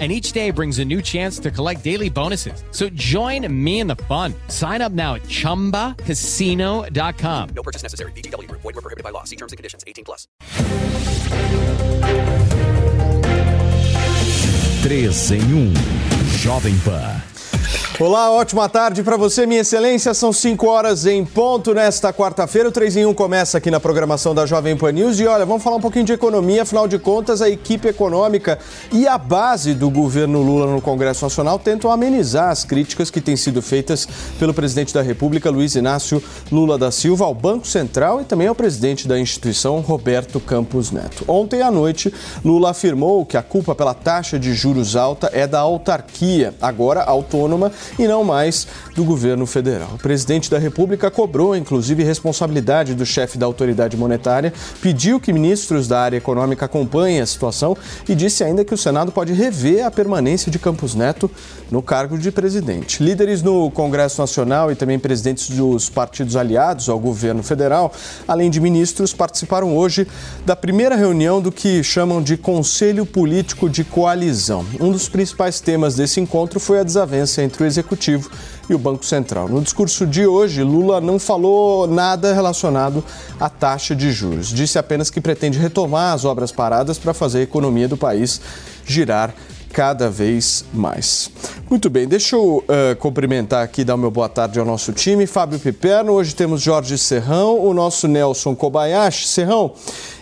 and each day brings a new chance to collect daily bonuses. So join me in the fun. Sign up now at ChumbaCasino.com. No purchase necessary. BGW. Void were prohibited by law. See terms and conditions. 18 plus. 3 em 1. Jovem Pan. Olá, ótima tarde para você, minha excelência. São 5 horas em ponto nesta quarta-feira. O 3 em 1 começa aqui na programação da Jovem Pan News. E olha, vamos falar um pouquinho de economia. Afinal de contas, a equipe econômica e a base do governo Lula no Congresso Nacional tentam amenizar as críticas que têm sido feitas pelo presidente da República, Luiz Inácio Lula da Silva, ao Banco Central e também ao presidente da instituição, Roberto Campos Neto. Ontem à noite, Lula afirmou que a culpa pela taxa de juros alta é da autarquia, agora autônoma e não mais do governo federal. O presidente da República cobrou, inclusive, responsabilidade do chefe da autoridade monetária, pediu que ministros da área econômica acompanhem a situação e disse ainda que o Senado pode rever a permanência de Campos Neto no cargo de presidente. Líderes no Congresso Nacional e também presidentes dos partidos aliados ao governo federal, além de ministros, participaram hoje da primeira reunião do que chamam de Conselho Político de Coalizão. Um dos principais temas desse encontro foi a desavença entre o Executivo e o Banco Central. No discurso de hoje, Lula não falou nada relacionado à taxa de juros. Disse apenas que pretende retomar as obras paradas para fazer a economia do país girar cada vez mais. Muito bem, deixa eu uh, cumprimentar aqui, dar o meu boa tarde ao nosso time. Fábio Piperno, hoje temos Jorge Serrão, o nosso Nelson Kobayashi. Serrão,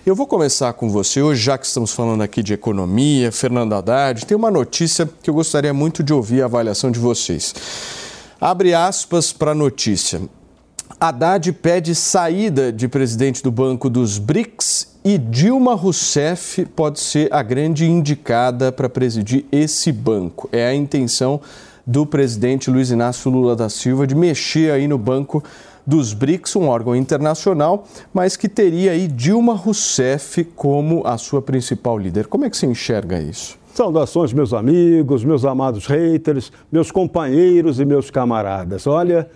eu vou começar com você hoje, já que estamos falando aqui de economia, Fernando Haddad, tem uma notícia que eu gostaria muito de ouvir a avaliação de vocês. Abre aspas para a notícia. Haddad pede saída de presidente do Banco dos BRICS e Dilma Rousseff pode ser a grande indicada para presidir esse banco. É a intenção do presidente Luiz Inácio Lula da Silva de mexer aí no Banco dos BRICS, um órgão internacional, mas que teria aí Dilma Rousseff como a sua principal líder. Como é que você enxerga isso? Saudações, meus amigos, meus amados haters, meus companheiros e meus camaradas. Olha,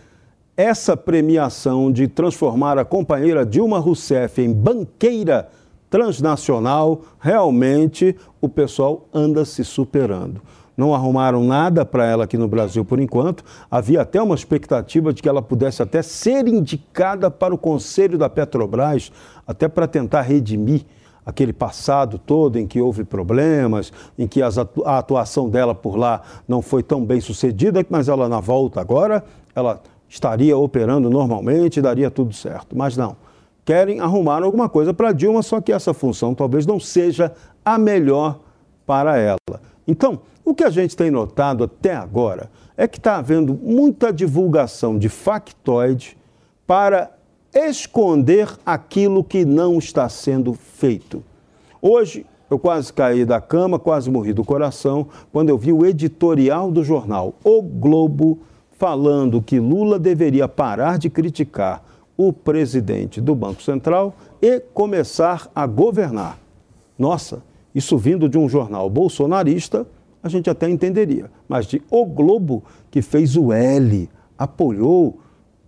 essa premiação de transformar a companheira Dilma Rousseff em banqueira transnacional, realmente o pessoal anda se superando. Não arrumaram nada para ela aqui no Brasil por enquanto. Havia até uma expectativa de que ela pudesse até ser indicada para o conselho da Petrobras, até para tentar redimir aquele passado todo em que houve problemas, em que a atuação dela por lá não foi tão bem sucedida, mas ela na volta agora, ela estaria operando normalmente, daria tudo certo. Mas não. Querem arrumar alguma coisa para Dilma, só que essa função talvez não seja a melhor para ela. Então, o que a gente tem notado até agora é que está havendo muita divulgação de factoide para esconder aquilo que não está sendo feito. Hoje, eu quase caí da cama, quase morri do coração, quando eu vi o editorial do jornal O Globo falando que Lula deveria parar de criticar o presidente do Banco Central e começar a governar. Nossa, isso vindo de um jornal bolsonarista, a gente até entenderia, mas de O Globo, que fez o L, apoiou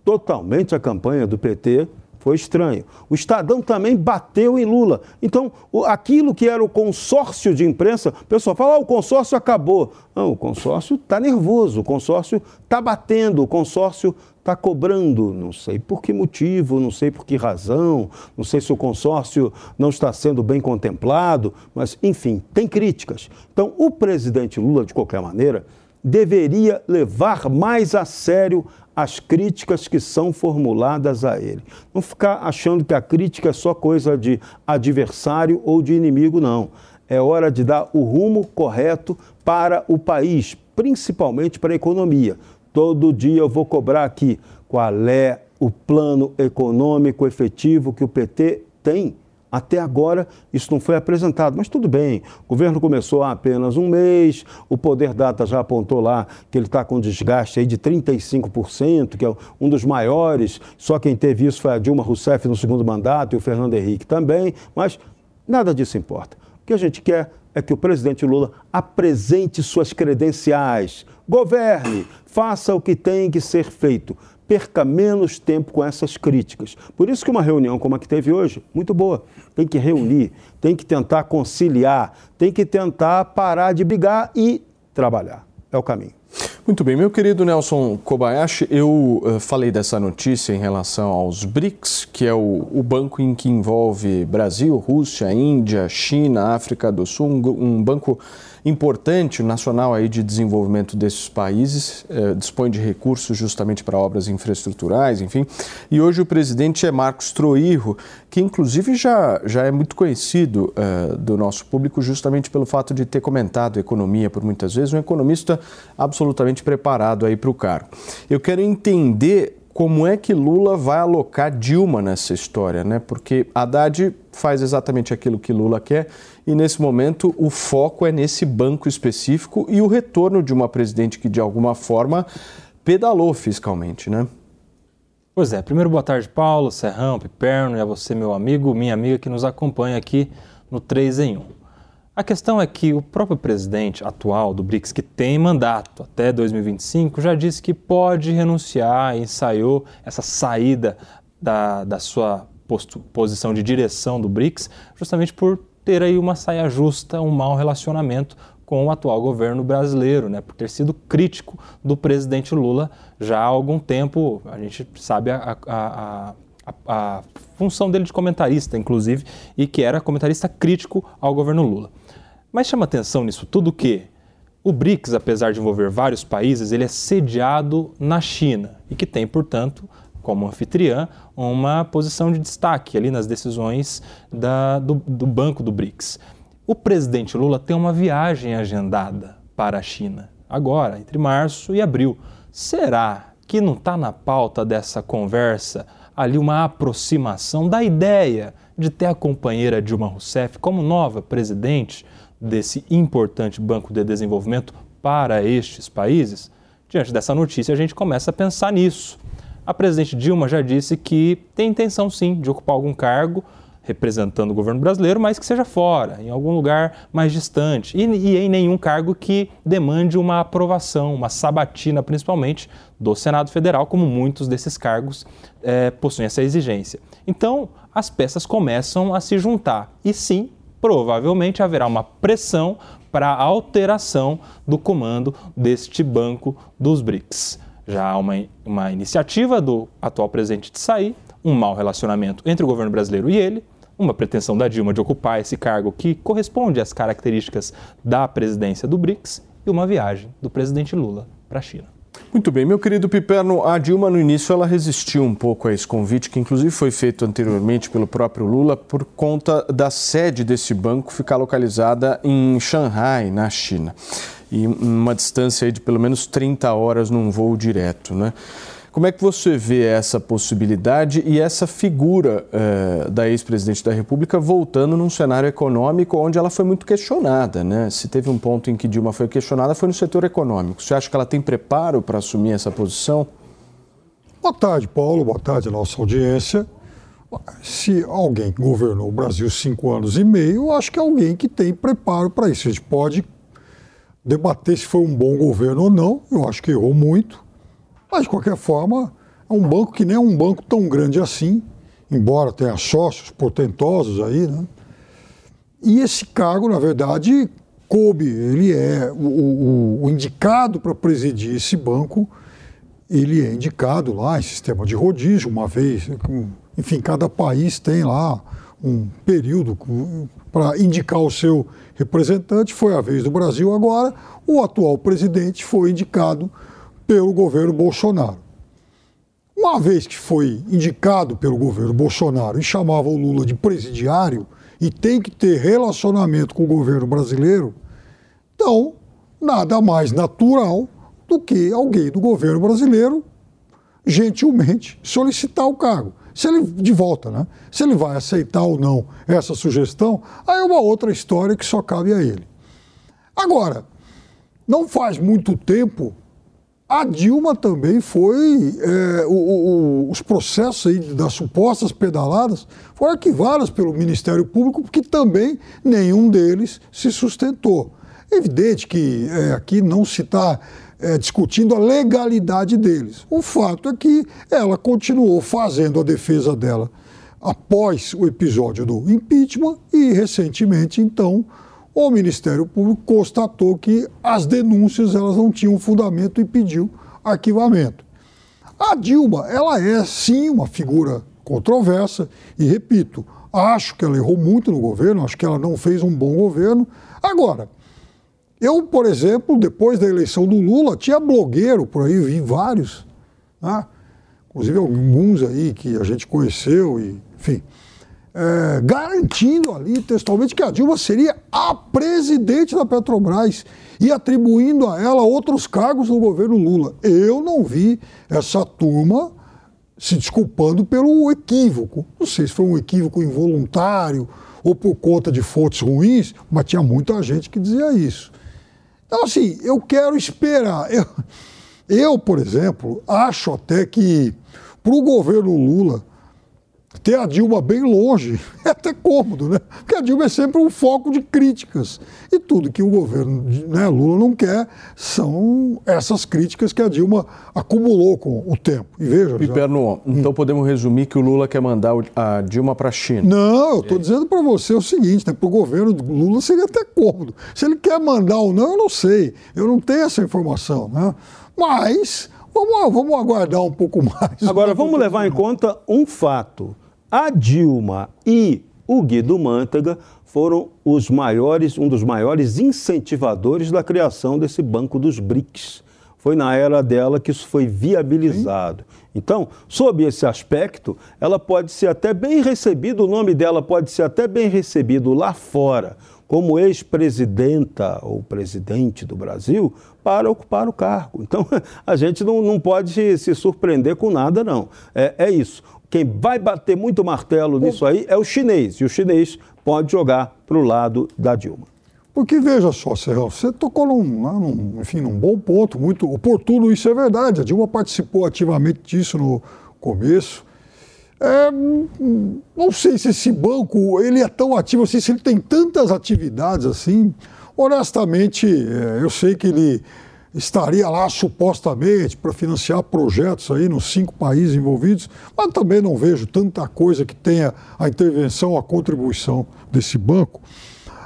totalmente a campanha do PT, foi estranho. O Estadão também bateu em Lula. Então, aquilo que era o consórcio de imprensa, o pessoal fala, ah, o consórcio acabou. Não, o consórcio está nervoso, o consórcio está batendo, o consórcio está cobrando. Não sei por que motivo, não sei por que razão, não sei se o consórcio não está sendo bem contemplado, mas, enfim, tem críticas. Então, o presidente Lula, de qualquer maneira, deveria levar mais a sério as críticas que são formuladas a ele. Não ficar achando que a crítica é só coisa de adversário ou de inimigo, não. É hora de dar o rumo correto para o país, principalmente para a economia. Todo dia eu vou cobrar aqui qual é o plano econômico efetivo que o PT tem Até agora isso não foi apresentado, mas tudo bem. O governo começou há apenas um mês, o Poder Data já apontou lá que ele está com desgaste aí de 35%, que é um dos maiores. Só quem teve isso foi a Dilma Rousseff no segundo mandato e o Fernando Henrique também, mas nada disso importa. O que a gente quer é que o presidente Lula apresente suas credenciais, governe, faça o que tem que ser feito perca menos tempo com essas críticas. Por isso que uma reunião como a que teve hoje, muito boa. Tem que reunir, tem que tentar conciliar, tem que tentar parar de brigar e trabalhar. É o caminho. Muito bem, meu querido Nelson Kobayashi, eu uh, falei dessa notícia em relação aos BRICS, que é o, o, banco em que envolve Brasil, Rússia, Índia, China, África do Sul, um, um banco importante nacional aí de desenvolvimento desses países, eh, dispõe de recursos justamente para obras infraestruturais, enfim. E hoje o presidente é Marcos Troirro, que inclusive já, já é muito conhecido eh, do nosso público justamente pelo fato de ter comentado economia por muitas vezes, um economista absolutamente preparado aí para o cargo. Eu quero entender como é que Lula vai alocar Dilma nessa história, né? Porque Haddad faz exatamente aquilo que Lula quer e nesse momento o foco é nesse banco específico e o retorno de uma presidente que de alguma forma pedalou fiscalmente, né? Pois é, primeiro boa tarde Paulo, Serrão, Piperno e a você meu amigo, minha amiga que nos acompanha aqui no 3 em 1. A questão é que o próprio presidente atual do BRICS, que tem mandato até 2025, já disse que pode renunciar ensaiou essa saída da, da sua posto, posição de direção do BRICS, justamente por ter aí uma saia justa, um mau relacionamento com o atual governo brasileiro, né, por ter sido crítico do presidente Lula já há algum tempo. A gente sabe a, a a, a, função dele de comentarista, inclusive, e que era comentarista crítico ao governo Lula. Mas chama atenção nisso tudo que o BRICS, apesar de envolver vários países, ele é sediado na China e que tem, portanto, como anfitriã, uma posição de destaque ali nas decisões da, do, do Banco do BRICS. O presidente Lula tem uma viagem agendada para a China, agora, entre março e abril. Será que não está na pauta dessa conversa ali uma aproximação da ideia de ter a companheira Dilma Rousseff como nova presidente desse importante banco de desenvolvimento para estes países, diante dessa notícia a gente começa a pensar nisso. A presidente Dilma já disse que tem intenção sim de ocupar algum cargo representando o governo brasileiro, mas que seja fora, em algum lugar mais distante, e, e, em nenhum cargo que demande uma aprovação, uma sabatina, principalmente do Senado Federal, como muitos desses cargos é, possuem essa exigência. Então, as peças começam a se juntar, e sim, provavelmente haverá uma pressão para a alteração do comando deste banco dos BRICS. Já há uma, uma iniciativa do atual presidente de sair, um mau relacionamento entre o governo brasileiro e ele, uma pretensão da Dilma de ocupar esse cargo que corresponde às características da presidência do BRICS e uma viagem do presidente Lula para a China. Muito bem, meu querido Piperno, a Dilma no início ela resistiu um pouco a esse convite, que inclusive foi feito anteriormente pelo próprio Lula, por conta da sede desse banco ficar localizada em Xangai, na China, e uma distância de pelo menos 30 horas num voo direto, né? Como é que você vê essa possibilidade e essa figura eh, da ex-presidente da República voltando num cenário econômico onde ela foi muito questionada? Né? Se teve um ponto em que Dilma foi questionada, foi no setor econômico. Você acha que ela tem preparo para assumir essa posição? Boa tarde, Paulo. Boa tarde, nossa audiência. Se alguém governou o Brasil cinco anos e meio, eu acho que é alguém que tem preparo para isso. A gente pode debater se foi um bom governo ou não. Eu acho que errou muito mas, de qualquer forma, é um banco que nem é um banco tão grande assim, embora tenha sócios portentosos aí, né? E esse cargo, na verdade, coube, ele é o, o, o indicado para presidir esse banco, ele é indicado lá em sistema de rodízio, uma vez, enfim, cada país tem lá um período para indicar o seu representante, foi a vez do Brasil agora, o atual presidente foi indicado pelo governo Bolsonaro. Uma vez que foi indicado pelo governo Bolsonaro e chamava o Lula de presidiário e tem que ter relacionamento com o governo brasileiro, então nada mais natural do que alguém do governo brasileiro gentilmente solicitar o cargo. Se ele, de volta, né? Se ele vai aceitar ou não essa sugestão, aí é uma outra história que só cabe a ele. Agora, não faz muito tempo, a Dilma também foi. É, o, o, os processos das supostas pedaladas foram arquivados pelo Ministério Público, porque também nenhum deles se sustentou. Evidente que é, aqui não se está é, discutindo a legalidade deles. O fato é que ela continuou fazendo a defesa dela após o episódio do impeachment e, recentemente, então, o Ministério Público constatou que as denúncias elas não tinham fundamento e pediu arquivamento. A Dilma, ela é sim uma figura controversa e repito, acho que ela errou muito no governo, acho que ela não fez um bom governo. Agora, eu, por exemplo, depois da eleição do Lula, tinha blogueiro por aí, vi vários, né? inclusive alguns aí que a gente conheceu, e, enfim, é, garantindo ali textualmente que a Dilma seria a presidente da Petrobras e atribuindo a ela outros cargos no governo Lula. Eu não vi essa turma se desculpando pelo equívoco. Não sei se foi um equívoco involuntário ou por conta de fontes ruins, mas tinha muita gente que dizia isso. Então, assim, eu quero esperar. Eu, eu por exemplo, acho até que para o governo Lula ter a Dilma bem longe é até cômodo, né? Porque a Dilma é sempre um foco de críticas. E tudo que o governo né, Lula não quer são essas críticas que a Dilma acumulou com o tempo. E veja. Piperno, já... então podemos resumir que o Lula quer mandar a Dilma para a China. Não, eu estou dizendo para você o seguinte: né, para o governo Lula seria até cômodo. Se ele quer mandar ou não, eu não sei. Eu não tenho essa informação. Né? Mas. Vamos, vamos aguardar um pouco mais. Agora, vamos levar em conta um fato. A Dilma e o Guido Mantega foram os maiores, um dos maiores incentivadores da criação desse banco dos BRICS. Foi na era dela que isso foi viabilizado. Sim. Então, sob esse aspecto, ela pode ser até bem recebida, o nome dela pode ser até bem recebido lá fora, como ex-presidenta ou presidente do Brasil, para ocupar o cargo. Então, a gente não, não pode se surpreender com nada, não. É, é isso. Quem vai bater muito martelo nisso aí é o chinês, e o chinês pode jogar para o lado da Dilma. Porque veja só, Serrão, você tocou num, num, enfim, num bom ponto, muito oportuno, isso é verdade. A Dilma participou ativamente disso no começo. É, não sei se esse banco ele é tão ativo assim, se ele tem tantas atividades assim. Honestamente, é, eu sei que ele estaria lá supostamente para financiar projetos aí nos cinco países envolvidos, mas também não vejo tanta coisa que tenha a intervenção, a contribuição desse banco.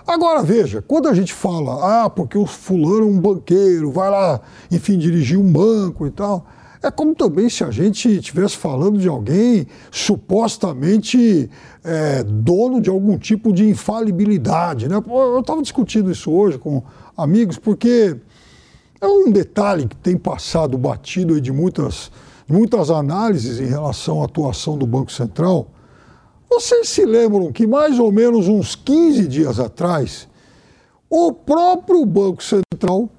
Agora veja, quando a gente fala, ah, porque o fulano é um banqueiro, vai lá, enfim, dirigir um banco e tal, é como também se a gente estivesse falando de alguém supostamente é, dono de algum tipo de infalibilidade. Né? Eu estava discutindo isso hoje com amigos, porque é um detalhe que tem passado batido de muitas, muitas análises em relação à atuação do Banco Central. Vocês se lembram que mais ou menos uns 15 dias atrás, o próprio Banco Central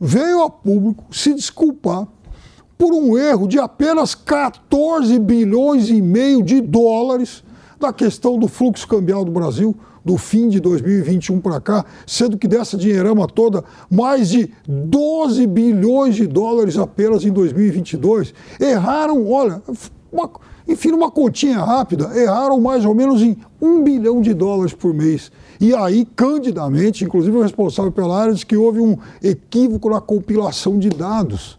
veio a público se desculpar por um erro de apenas 14 bilhões e meio de dólares na questão do fluxo cambial do Brasil do fim de 2021 para cá, sendo que dessa dinheirama toda, mais de 12 bilhões de dólares apenas em 2022. Erraram, olha, uma, enfim, uma continha rápida, erraram mais ou menos em um bilhão de dólares por mês. E aí, candidamente, inclusive o responsável pela área, disse que houve um equívoco na compilação de dados.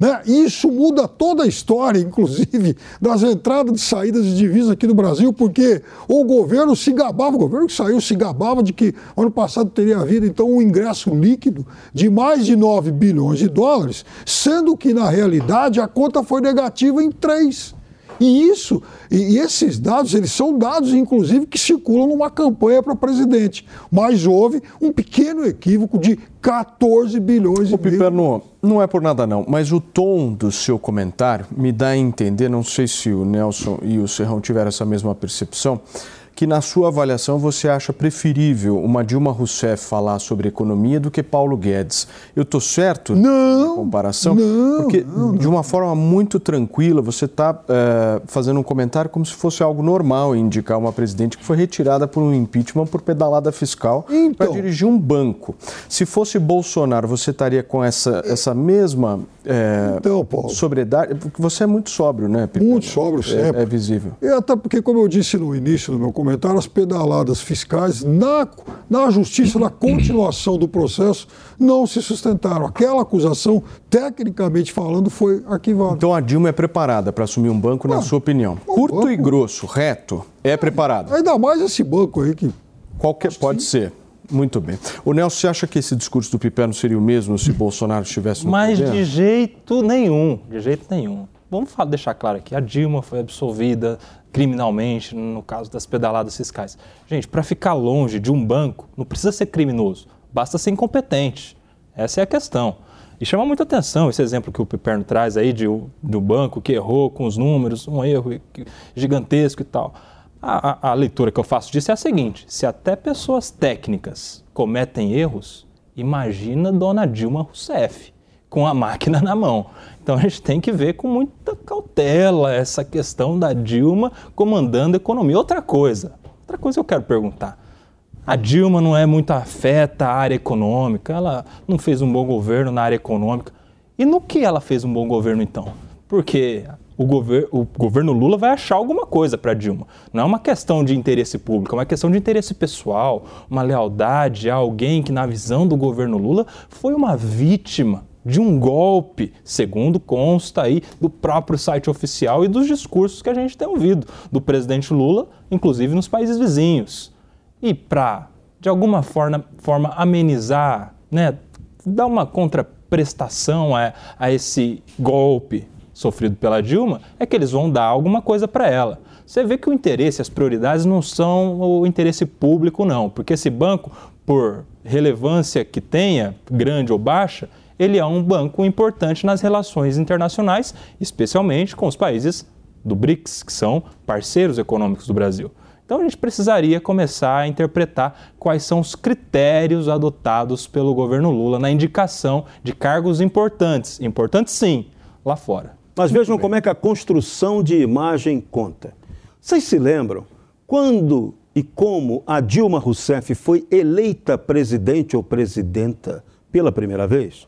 Né? Isso muda toda a história, inclusive, das entradas e saídas de divisas aqui no Brasil, porque o governo se gabava, o governo que saiu se gabava de que ano passado teria havido, então, um ingresso líquido de mais de 9 bilhões de dólares, sendo que, na realidade, a conta foi negativa em 3. E isso, e esses dados, eles são dados, inclusive, que circulam numa campanha para presidente. Mas houve um pequeno equívoco de 14 bilhões de Piperno, não é por nada não, mas o tom do seu comentário me dá a entender, não sei se o Nelson e o Serrão tiveram essa mesma percepção, que, na sua avaliação, você acha preferível uma Dilma Rousseff falar sobre economia do que Paulo Guedes. Eu estou certo Não, na comparação? não, Porque, não, de uma forma muito tranquila, você está fazendo um comentário como se fosse algo normal indicar uma presidente que foi retirada por um impeachment por pedalada fiscal para Então. dirigir um banco. Se fosse Bolsonaro, você estaria com essa, essa mesma é, Então, Paulo. sobriedade? Porque você é muito sóbrio, né, Piperno? Muito sóbrio sempre. É, é visível. E até porque, como eu disse no início do meu comentário, as pedaladas fiscais na, na justiça, na continuação do processo, não se sustentaram. Aquela acusação, tecnicamente falando, foi arquivada. Então a Dilma é preparada para assumir um banco, na Ah, sua opinião? um Curto e banco- grosso, reto, é preparada. Ainda mais esse banco aí que. Qualquer, pode ser. Muito bem. O Nelson, você acha que esse discurso do Piperno seria o mesmo se Bolsonaro estivesse no Mas poder? de jeito nenhum, de jeito nenhum. Vamos deixar claro aqui, a Dilma foi absolvida criminalmente no caso das pedaladas fiscais. Gente, para ficar longe de um banco, não precisa ser criminoso, basta ser incompetente. Essa é a questão. E chama muita atenção esse exemplo que o Piperno traz aí de, um banco que errou com os números, um erro gigantesco e tal. A, a- a leitura que eu faço disso é a seguinte: se até pessoas técnicas cometem erros, imagina Dona Dilma Rousseff com a máquina na mão. Então a gente tem que ver com muita cautela essa questão da Dilma comandando a economia. Outra coisa, outra coisa que eu quero perguntar. A Dilma não é muito afeta à área econômica, ela não fez um bom governo na área econômica. E no que ela fez um bom governo então? Porque o, gover o governo Lula vai achar alguma coisa para Dilma. Não é uma questão de interesse público, é uma questão de interesse pessoal, uma lealdade a alguém que, na visão do governo Lula, foi uma vítima de um golpe, segundo consta aí do próprio site oficial e dos discursos que a gente tem ouvido do presidente Lula, inclusive nos países vizinhos. E para, de alguma forma, forma amenizar, né, dar uma contraprestação a, a esse golpe sofrido pela Dilma, é que eles vão dar alguma coisa para ela. Você vê que o interesse, as prioridades não são o interesse público, não, porque esse banco, por relevância que tenha, grande ou baixa, ele é um banco importante nas relações internacionais, especialmente com os países do BRICS, que são parceiros econômicos do Brasil. Então a gente precisaria começar a interpretar quais são os critérios adotados pelo governo Lula na indicação de cargos importantes, importantes sim, lá fora. Mas vejam como é que a construção de imagem conta. Vocês se lembram quando e como a Dilma Rousseff foi eleita presidente ou presidenta pela primeira vez?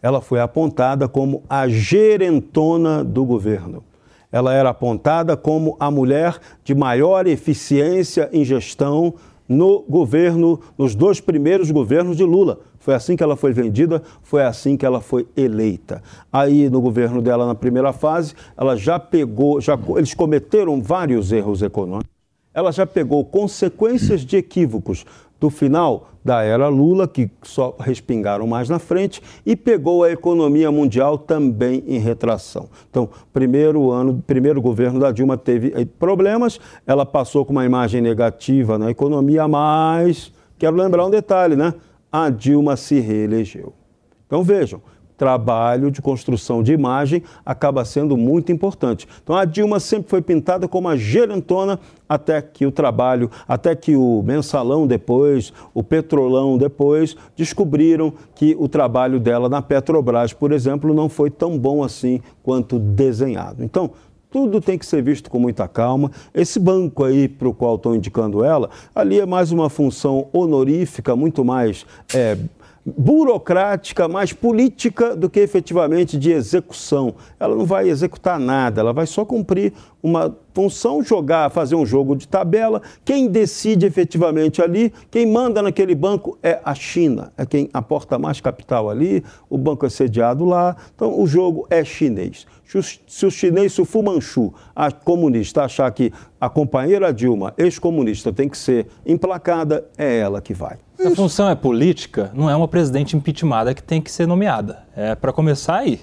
Ela foi apontada como a gerentona do governo. Ela era apontada como a mulher de maior eficiência em gestão no governo, nos dois primeiros governos de Lula. Foi assim que ela foi vendida, foi assim que ela foi eleita. Aí, no governo dela, na primeira fase, ela já pegou, já, eles cometeram vários erros econômicos. Ela já pegou consequências de equívocos do final da era Lula, que só respingaram mais na frente, e pegou a economia mundial também em retração. Então, primeiro ano, primeiro governo da Dilma teve eh, problemas, ela passou com uma imagem negativa na economia, mas quero lembrar um detalhe, né? A Dilma se reelegeu. Então vejam, trabalho de construção de imagem acaba sendo muito importante. Então a Dilma sempre foi pintada como a gerentona até que o trabalho, até que o mensalão depois, o petrolão depois, descobriram que o trabalho dela na Petrobras, por exemplo, não foi tão bom assim quanto desenhado. Então, tudo tem que ser visto com muita calma. Esse banco aí para o qual estou indicando ela, ali é mais uma função honorífica, muito mais é, burocrática, mais política do que efetivamente de execução. Ela não vai executar nada, ela vai só cumprir uma função, jogar, fazer um jogo de tabela. Quem decide efetivamente ali, quem manda naquele banco é a China, é quem aporta mais capital ali, o banco é sediado lá. Então o jogo é chinês. Se o chinês, se o Fu Manchu, a comunista, achar que a companheira Dilma, ex-comunista, tem que ser emplacada, é ela que vai. Se a função é política, não é uma presidente impeachmentada que tem que ser nomeada. É para começar aí.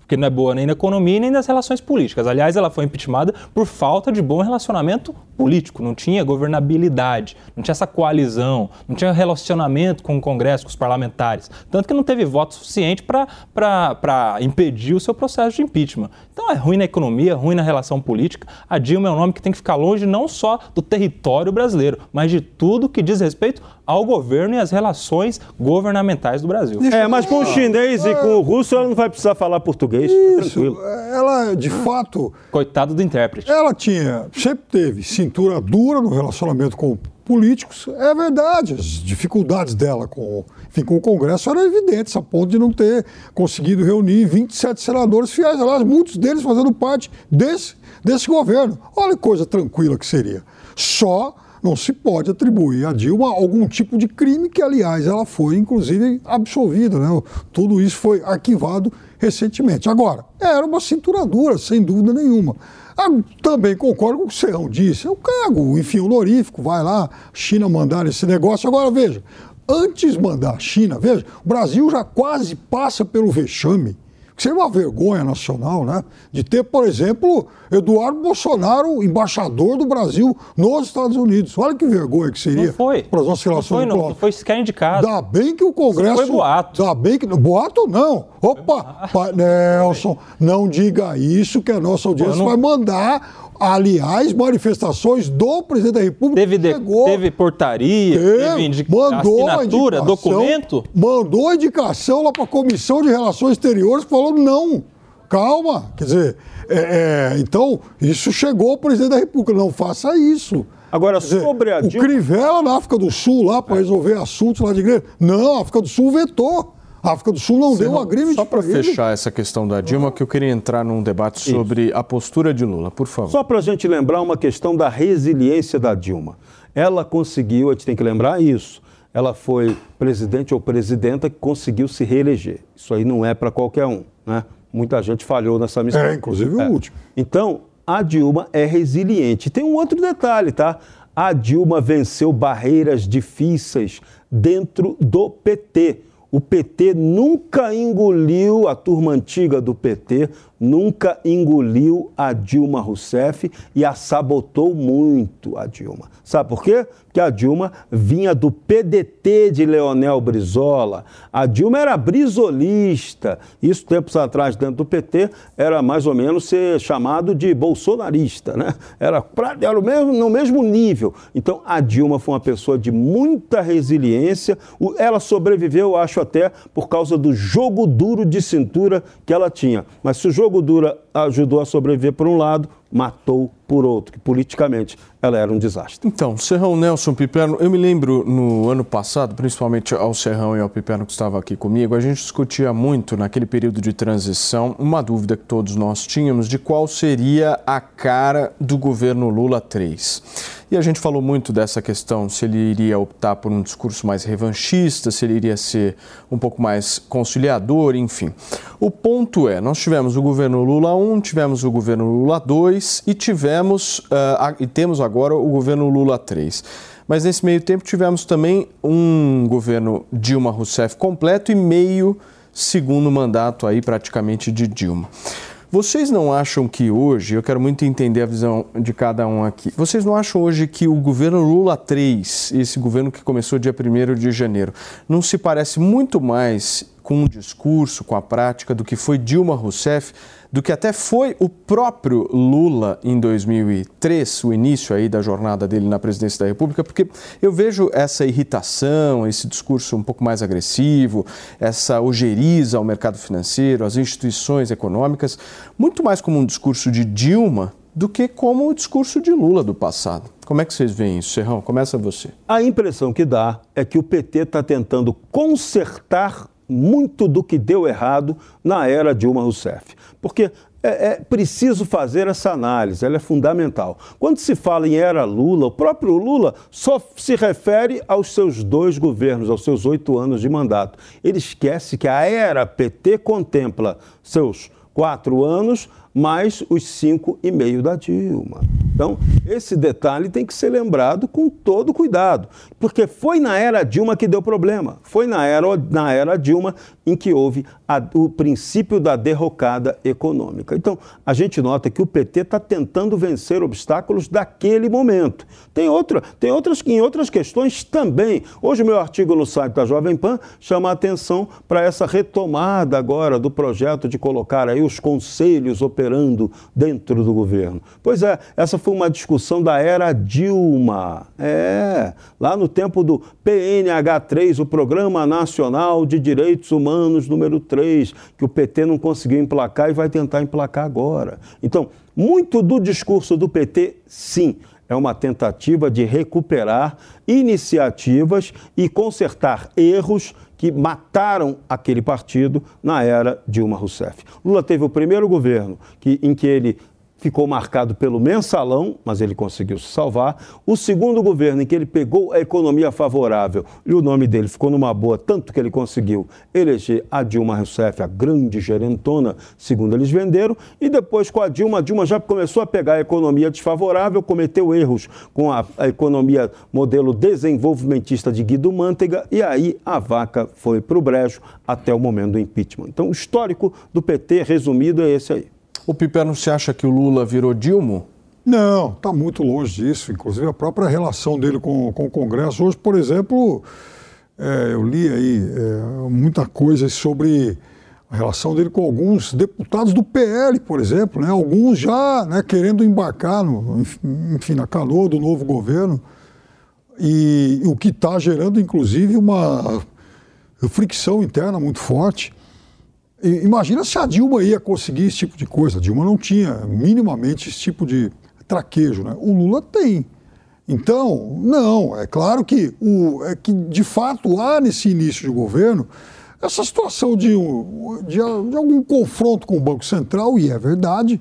Porque não é boa nem na economia nem nas relações políticas. Aliás, ela foi impeachmentada por falta de bom relacionamento político, não tinha governabilidade, não tinha essa coalizão, não tinha relacionamento com o Congresso, com os parlamentares. Tanto que não teve voto suficiente para impedir o seu processo de impeachment. Então é ruim na economia, ruim na relação política. A Dilma é um nome que tem que ficar longe não só do território brasileiro, mas de tudo que diz respeito ao governo e às relações governamentais do Brasil. É, mas com o chinês e com o russo ela não vai precisar falar português. Isso, Tranquilo. ela de fato, Coitado do intérprete. ela tinha, sempre teve cintura dura no relacionamento com políticos. É verdade, as dificuldades dela com, enfim, com o Congresso eram evidentes, a ponto de não ter conseguido reunir 27 senadores fiéis, aliás, muitos deles fazendo parte desse, desse governo. Olha que coisa tranquila que seria. Só não se pode atribuir a Dilma algum tipo de crime, que, aliás, ela foi, inclusive, absolvida. Né? Tudo isso foi arquivado recentemente. Agora, era uma cintura dura, sem dúvida nenhuma. Ah, também concordo com o que o Serrão disse. É um cargo, enfim, honorífico, vai lá, China mandar esse negócio. Agora, veja, antes mandar a China, veja, o Brasil já quase passa pelo vexame seria uma vergonha nacional, né? De ter, por exemplo, Eduardo Bolsonaro, embaixador do Brasil nos Estados Unidos. Olha que vergonha que seria Não foi. para as nossas Não relações foi, não, não foi sequer indicado. Ainda bem que o Congresso. Isso foi boato. Ainda bem que. Boato não. Opa! Pa- Nelson, não diga isso, que a nossa audiência não- vai mandar, aliás, manifestações do presidente da República. Teve, de- chegou. teve portaria, teve Teve, indi- mandou a assinatura, indicação, documento. Mandou a indicação lá para a Comissão de Relações Exteriores que falou não. Calma. Quer dizer, é, é, então, isso chegou ao presidente da República. Não faça isso. Agora, dizer, sobre a o Dilma. Crivella na África do Sul lá para resolver assuntos lá de igreja. Não, a África do Sul vetou. A África do Sul não deu um agreement Só para fechar essa questão da Dilma, que eu queria entrar num debate sobre a postura de Lula, por favor. Só para a gente lembrar uma questão da resiliência da Dilma. Ela conseguiu, a gente tem que lembrar isso. Ela foi presidente ou presidenta que conseguiu se reeleger. Isso aí não é para qualquer um, né? Muita gente falhou nessa missão. É, inclusive o último. Então, a Dilma é resiliente. Tem um outro detalhe, tá? A Dilma venceu barreiras difíceis dentro do PT. O PT nunca engoliu, a turma antiga do PT nunca engoliu a Dilma Rousseff e a sabotou muito a Dilma. Sabe por quê? Porque a Dilma vinha do PDT de Leonel Brizola. A Dilma era brisolista. Isso tempos atrás dentro do PT era mais ou menos ser chamado de bolsonarista, né? Era, pra- era mesmo, no mesmo nível. Então a Dilma foi uma pessoa de muita resiliência. Ela sobreviveu, acho até, por causa do jogo duro de cintura que ela tinha. Mas se o jogo duro ajudou a sobreviver por um lado, matou por outro, que politicamente ela era um desastre. Então, Serrão Nelson Piperno, eu me lembro no ano passado, principalmente ao Serrão e ao Piperno que estava aqui comigo, a gente discutia muito naquele período de transição uma dúvida que todos nós tínhamos de qual seria a cara do governo Lula 3. E a gente falou muito dessa questão, se ele iria optar por um discurso mais revanchista, se ele iria ser um pouco mais conciliador, enfim. O ponto é, nós tivemos o governo Lula 1, tivemos o governo Lula 2 e tivemos a- e temos agora o governo Lula 3. Mas nesse meio tempo tivemos também um governo Dilma Rousseff completo e meio segundo mandato aí praticamente de Dilma. Vocês não acham que hoje, eu quero muito entender a visão de cada um aqui, vocês não acham hoje que o governo Lula 3, esse governo que começou dia 1 de janeiro, não se parece muito mais com o discurso, com a prática, do que foi Dilma Rousseff, do que até foi o próprio Lula em 2003, o início aí da jornada dele na presidência da República, porque eu vejo essa irritação, esse discurso um pouco mais agressivo, essa ojeriza ao mercado financeiro, às instituições econômicas, muito mais como um discurso de Dilma do que como o discurso de Lula do passado. Como é que vocês veem isso, Serrão? Começa você. A impressão que dá é que o PT está tentando consertar muito do que deu errado na era Dilma Rousseff. Porque é, é preciso fazer essa análise, ela é fundamental. Quando se fala em era Lula, o próprio Lula só se refere aos seus dois governos, aos seus oito anos de mandato. Ele esquece que a era PT contempla seus quatro anos mais os cinco e meio da Dilma. Então, esse detalhe tem que ser lembrado com todo cuidado, porque foi na era Dilma que deu problema. Foi na era, na era Dilma em que houve a, o princípio da derrocada econômica. Então, a gente nota que o PT está tentando vencer obstáculos daquele momento. Tem, outra, tem outras em outras questões também. Hoje, o meu artigo no site da Jovem Pan chama a atenção para essa retomada agora do projeto de colocar aí os conselhos operando dentro do governo. Pois é, essa foi uma discussão da era Dilma. É, lá no tempo do PNH3, o Programa Nacional de Direitos Humanos número 3, que o PT não conseguiu emplacar e vai tentar emplacar agora. Então, muito do discurso do PT, sim, é uma tentativa de recuperar iniciativas e consertar erros que mataram aquele partido na era Dilma Rousseff. Lula teve o primeiro governo que, em que ele ficou marcado pelo mensalão, mas ele conseguiu se salvar. O segundo governo, em que ele pegou a economia favorável e o nome dele ficou numa boa, tanto que ele conseguiu eleger a Dilma Rousseff, a grande gerentona, segundo eles venderam. E depois, com a Dilma, a Dilma já começou a pegar a economia desfavorável, cometeu erros com a, a economia modelo desenvolvimentista de Guido Mantega, e aí a vaca foi para o brejo até o momento do impeachment. Então, o histórico do PT, resumido, é esse aí. O Piperno, você acha que o Lula virou Dilma? Não, está muito longe disso. Inclusive, a própria relação dele com, com o Congresso. Hoje, por exemplo, é, eu li aí é, muita coisa sobre a relação dele com alguns deputados do PL, por exemplo, né? alguns já né, querendo embarcar, no, enfim, na canoa do novo governo, e o que está gerando, inclusive, uma fricção interna muito forte. Imagina se a Dilma ia conseguir esse tipo de coisa. A Dilma não tinha minimamente esse tipo de traquejo. Né? O Lula tem. Então, não, é claro que, o, é que de fato há nesse início de governo essa situação de, de, de algum confronto com o Banco Central, e é verdade.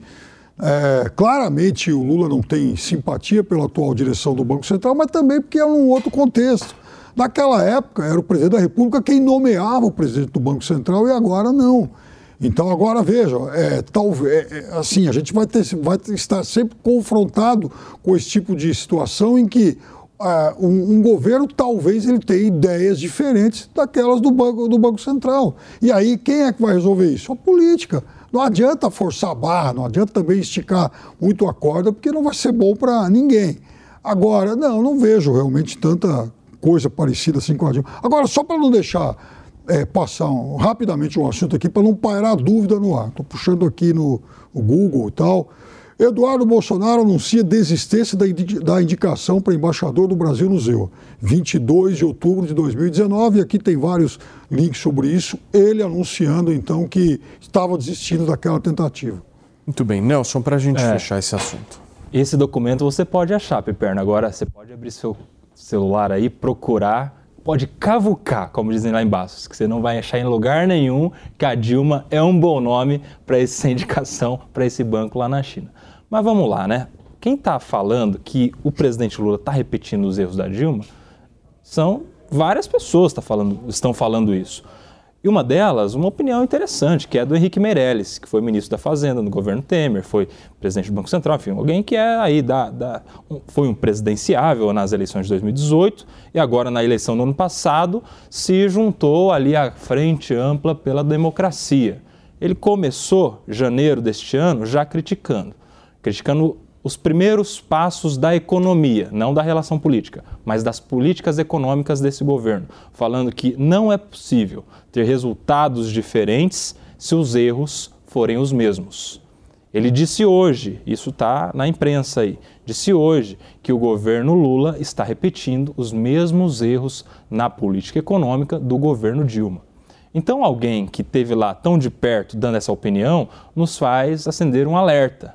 É, claramente o Lula não tem simpatia pela atual direção do Banco Central, mas também porque é um outro contexto. Naquela época, era o presidente da República quem nomeava o presidente do Banco Central e agora não. Então, agora veja, é, talvez, é, é, assim, a gente vai, ter, vai estar sempre confrontado com esse tipo de situação em que é, um, um, governo talvez ele tenha ideias diferentes daquelas do Banco, do banco Central. E aí, quem é que vai resolver isso? A política. Não adianta forçar a barra, não adianta também esticar muito a corda, porque não vai ser bom para ninguém. Agora, não, não vejo realmente tanta coisa parecida assim com a Dilma. Agora, só para não deixar é, passar um, rapidamente um assunto aqui, para não pairar dúvida no ar. Estou puxando aqui no, no, Google e tal. Eduardo Bolsonaro anuncia desistência da, da indicação para embaixador do Brasil no ZEU. 22 de outubro de 2019, e aqui tem vários links sobre isso. Ele anunciando, então, que estava desistindo daquela tentativa. Muito bem. Nelson, para a gente é, fechar esse assunto. Esse documento você pode achar, Piperno. Agora, você pode abrir seu celular aí, procurar, pode cavucar, como dizem lá embaixo, que você não vai achar em lugar nenhum que a Dilma é um bom nome para essa indicação, para esse banco lá na China. Mas vamos lá, né? Quem está falando que o presidente Lula está repetindo os erros da Dilma são várias pessoas tá falando, estão falando isso. E uma delas, uma opinião interessante, que é do Henrique Meirelles, que foi ministro da Fazenda no governo Temer, foi presidente do Banco Central, enfim, alguém que é aí da, da um, foi um presidenciável nas eleições de 2018 e agora na eleição do ano passado se juntou ali à frente ampla pela democracia. Ele começou janeiro deste ano já criticando, criticando os primeiros passos da economia, não da relação política, mas das políticas econômicas desse governo, falando que não é possível ter resultados diferentes se os erros forem os mesmos. Ele disse hoje, isso está na imprensa aí, disse hoje que o governo Lula está repetindo os mesmos erros na política econômica do governo Dilma. Então, alguém que teve lá tão de perto dando essa opinião nos faz acender um alerta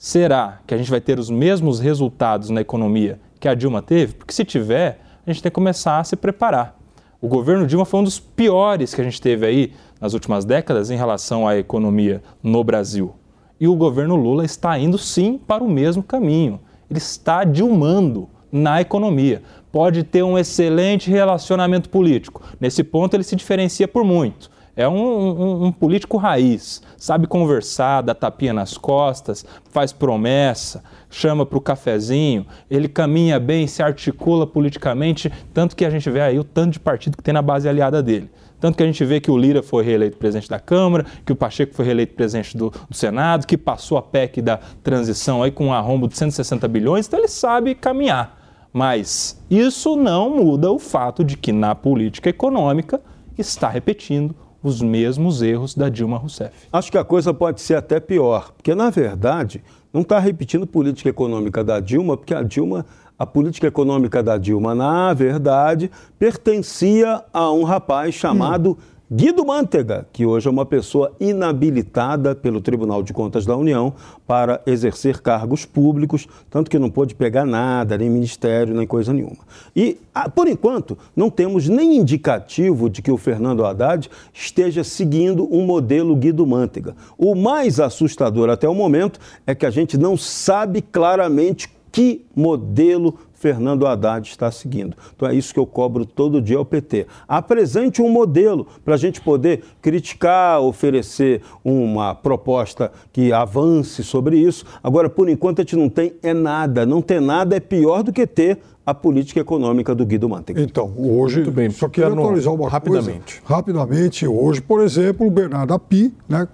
Será que a gente vai ter os mesmos resultados na economia que a Dilma teve? Porque se tiver, a gente tem que começar a se preparar. O governo Dilma foi um dos piores que a gente teve aí nas últimas décadas em relação à economia no Brasil. E o governo Lula está indo sim para o mesmo caminho. Ele está dilmando na economia. Pode ter um excelente relacionamento político. Nesse ponto, ele se diferencia por muito É um, um, um, político raiz, sabe conversar, dá tapinha nas costas, faz promessa, chama para o cafezinho, ele caminha bem, se articula politicamente, tanto que a gente vê aí o tanto de partido que tem na base aliada dele. Tanto que a gente vê que o Lira foi reeleito presidente da Câmara, que o Pacheco foi reeleito presidente do, do Senado, que passou a PEC da transição aí com um arrombo de 160 bilhões, então ele sabe caminhar. Mas isso não muda o fato de que na política econômica está repetindo os mesmos erros da Dilma Rousseff. Acho que a coisa pode ser até pior, porque na verdade não está repetindo política econômica da Dilma, porque a Dilma, a política econômica da Dilma, na verdade, pertencia a um rapaz chamado hum. Guido Mantega, que hoje é uma pessoa inabilitada pelo Tribunal de Contas da União para exercer cargos públicos, tanto que não pôde pegar nada, nem ministério, nem coisa nenhuma. E, ah, por enquanto, não temos nem indicativo de que o Fernando Haddad esteja seguindo um modelo Guido Mantega. O mais assustador até o momento é que a gente não sabe claramente que modelo Fernando Haddad está seguindo. Então é isso que eu cobro todo dia ao PT. Apresente um modelo para a gente poder criticar, oferecer uma proposta que avance sobre isso. Agora, por enquanto, a gente não tem é nada. Não ter nada é pior do que ter a política econômica do Guido Mantega. Então, hoje, Muito bem, só queria atualizar uma rapidamente. coisa. Rapidamente. Hoje, por exemplo, o Bernardo Api, né,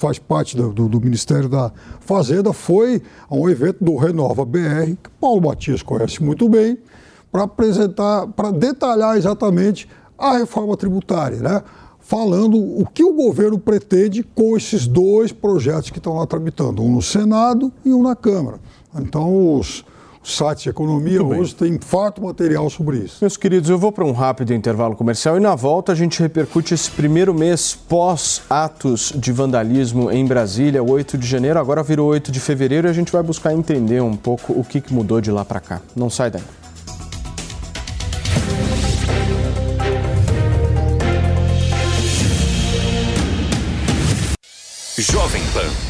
faz parte do, do, do, Ministério da Fazenda, foi a um evento do Renova BR, que Paulo Matias conhece muito bem, para apresentar, para detalhar exatamente a reforma tributária, né? falando o que o governo pretende com esses dois projetos que estão lá tramitando, um no Senado e um na Câmara. Então, os, site economia hoje tem farto material sobre isso. Meus queridos, eu vou para um rápido intervalo comercial e na volta a gente repercute esse primeiro mês pós-atos de vandalismo em Brasília, 8 de janeiro, agora virou 8 de fevereiro e a gente vai buscar entender um pouco o que mudou de lá para cá. Não sai daí. Jovem Pan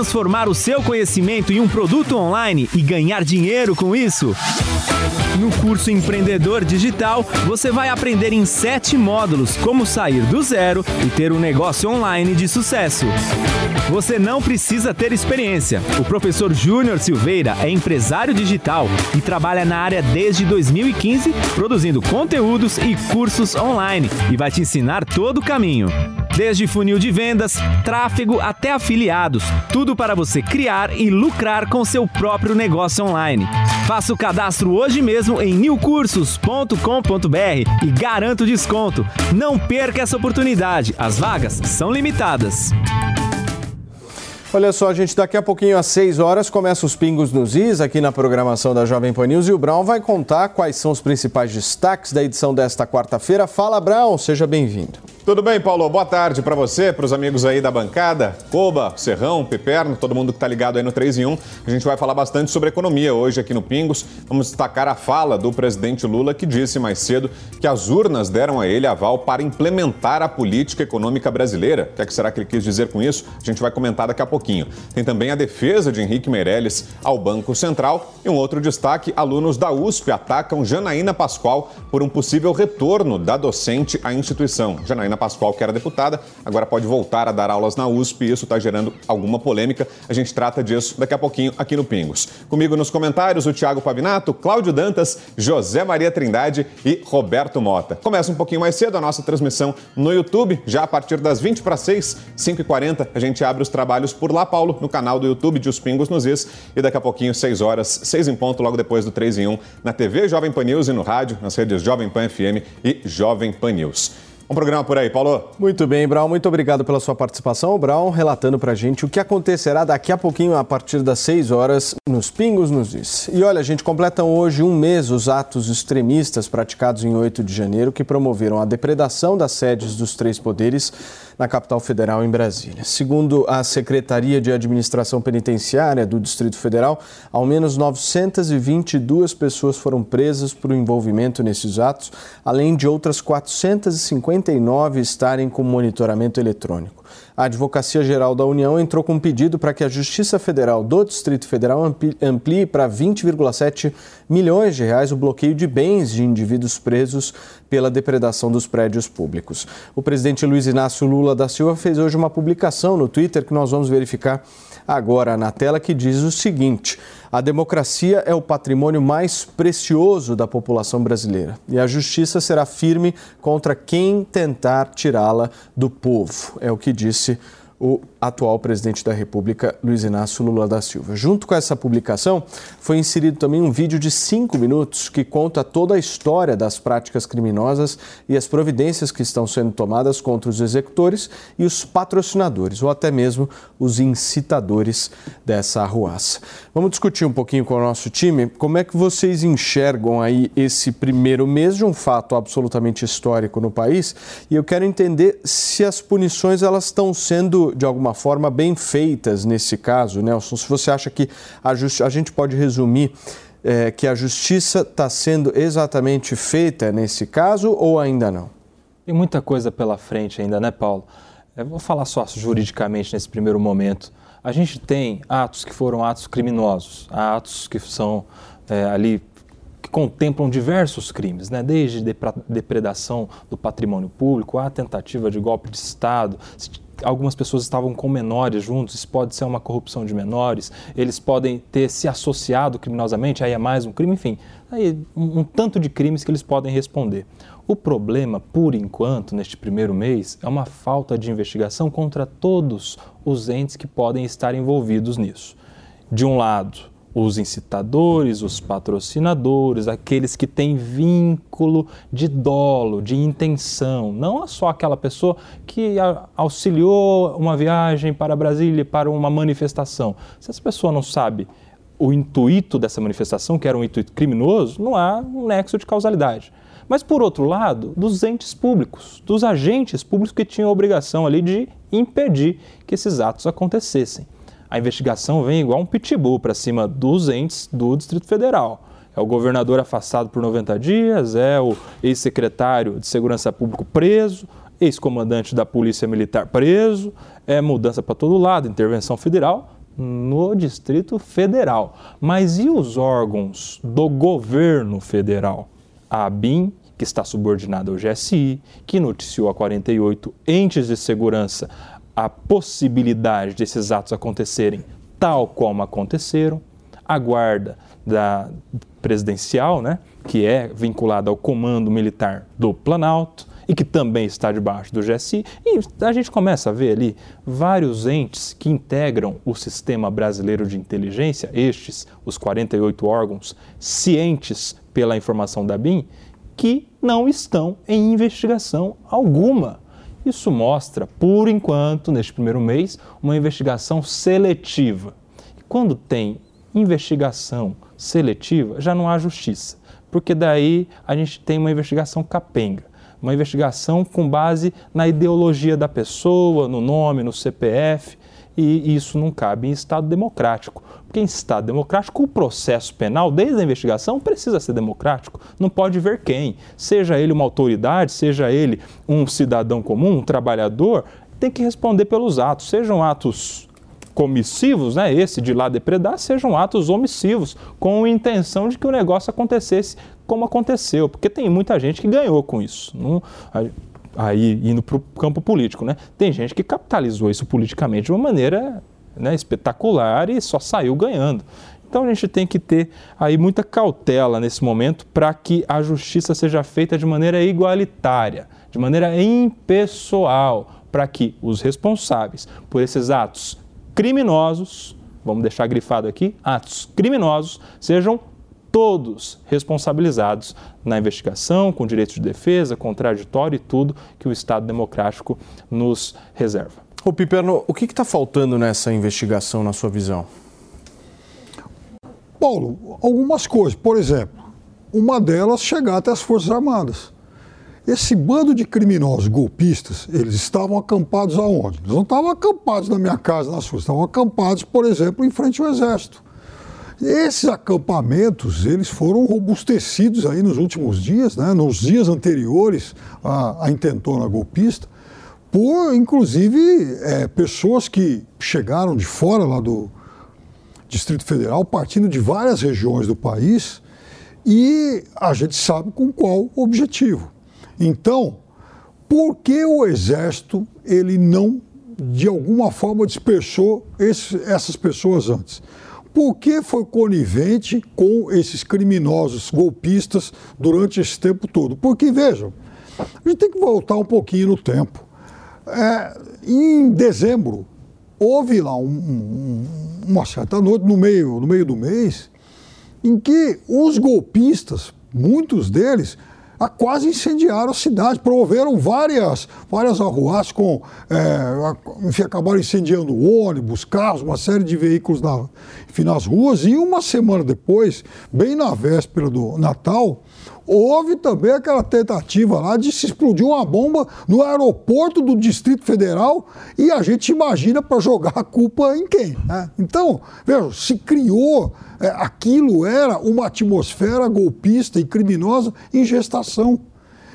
Transformar o seu conhecimento em um produto online e ganhar dinheiro com isso? No curso Empreendedor Digital, você vai aprender em sete módulos como sair do zero e ter um negócio online de sucesso. Você não precisa ter experiência. O professor Júnior Silveira é empresário digital e trabalha na área desde 2015, produzindo conteúdos e cursos online e vai te ensinar todo o caminho. Desde funil de vendas, tráfego até afiliados, tudo para você criar e lucrar com seu próprio negócio online. Faça o cadastro hoje mesmo em newcursos.com.br e garanta o desconto. Não perca essa oportunidade, as vagas são limitadas. Olha só, gente, daqui a pouquinho às 6 horas começa os Pingos nos Is aqui na programação da Jovem Pan News e o Brown vai contar quais são os principais destaques da edição desta quarta-feira. Fala, Brown, seja bem-vindo. Tudo bem, Paulo? Boa tarde para você, para os amigos aí da bancada, Coba, Serrão, Piperno, todo mundo que está ligado aí no 3 em 1. A gente vai falar bastante sobre economia hoje aqui no Pingos. Vamos destacar a fala do presidente Lula que disse mais cedo que as urnas deram a ele aval para implementar a política econômica brasileira. O que, é será que ele quis dizer com isso? A gente vai comentar daqui a pouquinho. Tem também a defesa de Henrique Meirelles ao Banco Central e um outro destaque, alunos da USP atacam Janaína Pascoal por um possível retorno da docente à instituição. Janaína Pascoal, que era deputada, agora pode voltar a dar aulas na USP e isso está gerando alguma polêmica. A gente trata disso daqui a pouquinho aqui no Pingos. Comigo nos comentários o Tiago Pavinato, Cláudio Dantas, José Maria Trindade e Roberto Mota. Começa um pouquinho mais cedo a nossa transmissão no YouTube, já a partir das 20 para 6, 5 e 40 a gente abre os trabalhos por lá, Paulo, no canal do YouTube de Os Pingos nos Is e daqui a pouquinho, 6 horas, 6 em ponto, logo depois do 3 em 1, na TV Jovem Pan News e no rádio, nas redes Jovem Pan FM e Jovem Pan News. Um programa por aí, Paulo. Muito bem, Brown. Muito obrigado pela sua participação. O Brown relatando pra gente o que acontecerá daqui a pouquinho, a partir das 6 horas, nos Pingos nos Diz. E olha, a gente completam hoje um mês os atos extremistas praticados em 8 de janeiro que promoveram a depredação das sedes dos três poderes na capital federal, em Brasília. Segundo a Secretaria de Administração Penitenciária do Distrito Federal, ao menos 922 pessoas foram presas por envolvimento nesses atos, além de outras 459 estarem com monitoramento eletrônico. A Advocacia Geral da União entrou com um pedido para que a Justiça Federal do Distrito Federal amplie para 20,7 milhões de reais o bloqueio de bens de indivíduos presos pela depredação dos prédios públicos. O presidente Luiz Inácio Lula da Silva fez hoje uma publicação no Twitter que nós vamos verificar agora na tela que diz o seguinte: a democracia é o patrimônio mais precioso da população brasileira e a justiça será firme contra quem tentar tirá-la do povo. É o que disse o atual presidente da República, Luiz Inácio Lula da Silva. Junto com essa publicação, foi inserido também um vídeo de cinco minutos que conta toda a história das práticas criminosas e as providências que estão sendo tomadas contra os executores e os patrocinadores, ou até mesmo os incitadores dessa arruaça. Vamos discutir um pouquinho com o nosso time como é que vocês enxergam aí esse primeiro mês de um fato absolutamente histórico no país e eu quero entender se as punições elas estão sendo de alguma forma bem feitas nesse caso, Nelson. Se você acha que a, a gente pode resumir é, que a justiça está sendo exatamente feita nesse caso ou ainda não? Tem muita coisa pela frente ainda, né, Paulo? Eu vou falar só juridicamente nesse primeiro momento. A gente tem atos que foram atos criminosos, atos que são é, ali que contemplam diversos crimes, né? desde depredação do patrimônio público, a tentativa de golpe de Estado, algumas pessoas estavam com menores juntos, isso pode ser uma corrupção de menores, eles podem ter se associado criminosamente, aí é mais um crime, enfim, aí um, um tanto de crimes que eles podem responder. O problema, por enquanto, neste primeiro mês, é uma falta de investigação contra todos os entes que podem estar envolvidos nisso. De um lado, os incitadores, os patrocinadores, aqueles que têm vínculo de dolo, de intenção, não é só aquela pessoa que auxiliou uma viagem para Brasília para uma manifestação. Se essa pessoa não sabe o intuito dessa manifestação, que era um intuito criminoso, não há um nexo de causalidade. Mas, por outro lado, dos entes públicos, dos agentes públicos que tinham a obrigação ali de impedir que esses atos acontecessem a investigação vem igual um pitbull para cima dos entes do Distrito Federal. É o governador afastado por 90 dias, é o ex-secretário de Segurança Pública preso, ex-comandante da Polícia Militar preso, é mudança para todo lado, intervenção federal no Distrito Federal. Mas e os órgãos do governo federal? A ABIN, que está subordinada ao GSI, que noticiou a 48 entes de segurança a possibilidade desses atos acontecerem tal como aconteceram, a guarda da presidencial, né, que é vinculada ao comando militar do Planalto e que também está debaixo do GSI, e a gente começa a ver ali vários entes que integram o sistema brasileiro de inteligência, estes, os 48 órgãos cientes pela informação da BIM, que não estão em investigação alguma isso mostra, por enquanto, neste primeiro mês, uma investigação seletiva. E quando tem investigação seletiva, já não há justiça, porque daí a gente tem uma investigação capenga, uma investigação com base na ideologia da pessoa, no nome, no CPF, e isso não cabe em Estado democrático. Porque em Estado democrático, o processo penal, desde a investigação, precisa ser democrático. Não pode ver quem, seja ele uma autoridade, seja ele um cidadão comum, um trabalhador, tem que responder pelos atos, sejam atos comissivos, né, esse de lá depredar, sejam atos omissivos, com a intenção de que o negócio acontecesse como aconteceu, porque tem muita gente que ganhou com isso. Não, aí indo para o campo político, né? Tem gente que capitalizou isso politicamente de uma maneira né, espetacular e só saiu ganhando. Então a gente tem que ter aí muita cautela nesse momento para que a justiça seja feita de maneira igualitária, de maneira impessoal, para que os responsáveis por esses atos criminosos, vamos deixar grifado aqui, atos criminosos, sejam todos responsabilizados na investigação, com direito de defesa, contraditório e tudo que o Estado democrático nos reserva. Ô Piperno, o que está faltando nessa investigação, na sua visão? Paulo, algumas coisas. Por exemplo, uma delas chegar até as Forças Armadas. Esse bando de criminosos golpistas, eles estavam acampados aonde? Eles não estavam acampados na minha casa, nas suas, estavam acampados, por exemplo, em frente ao Exército. Esses acampamentos, eles foram robustecidos aí nos últimos dias, né, nos dias anteriores à, à intentona golpista, por, inclusive, é, pessoas que chegaram de fora lá do Distrito Federal, partindo de várias regiões do país, e a gente sabe com qual objetivo. Então, por que o Exército ele não, de alguma forma, dispersou esse, essas pessoas antes? Por que foi conivente com esses criminosos golpistas durante esse tempo todo? Porque, vejam, a gente tem que voltar um pouquinho no tempo. É, em dezembro, houve lá um, um, uma certa noite, no meio, no meio do mês, em que os golpistas, muitos deles, a quase incendiaram a cidade, promoveram várias, várias arruaças com, é, enfim, acabaram incendiando ônibus, carros, uma série de veículos na, enfim, nas ruas, e uma semana depois, bem na véspera do Natal, houve também aquela tentativa lá de se explodir uma bomba no aeroporto do Distrito Federal e a gente imagina para jogar a culpa em quem? Né? Então, veja, se criou é, aquilo era uma atmosfera golpista e criminosa em gestação.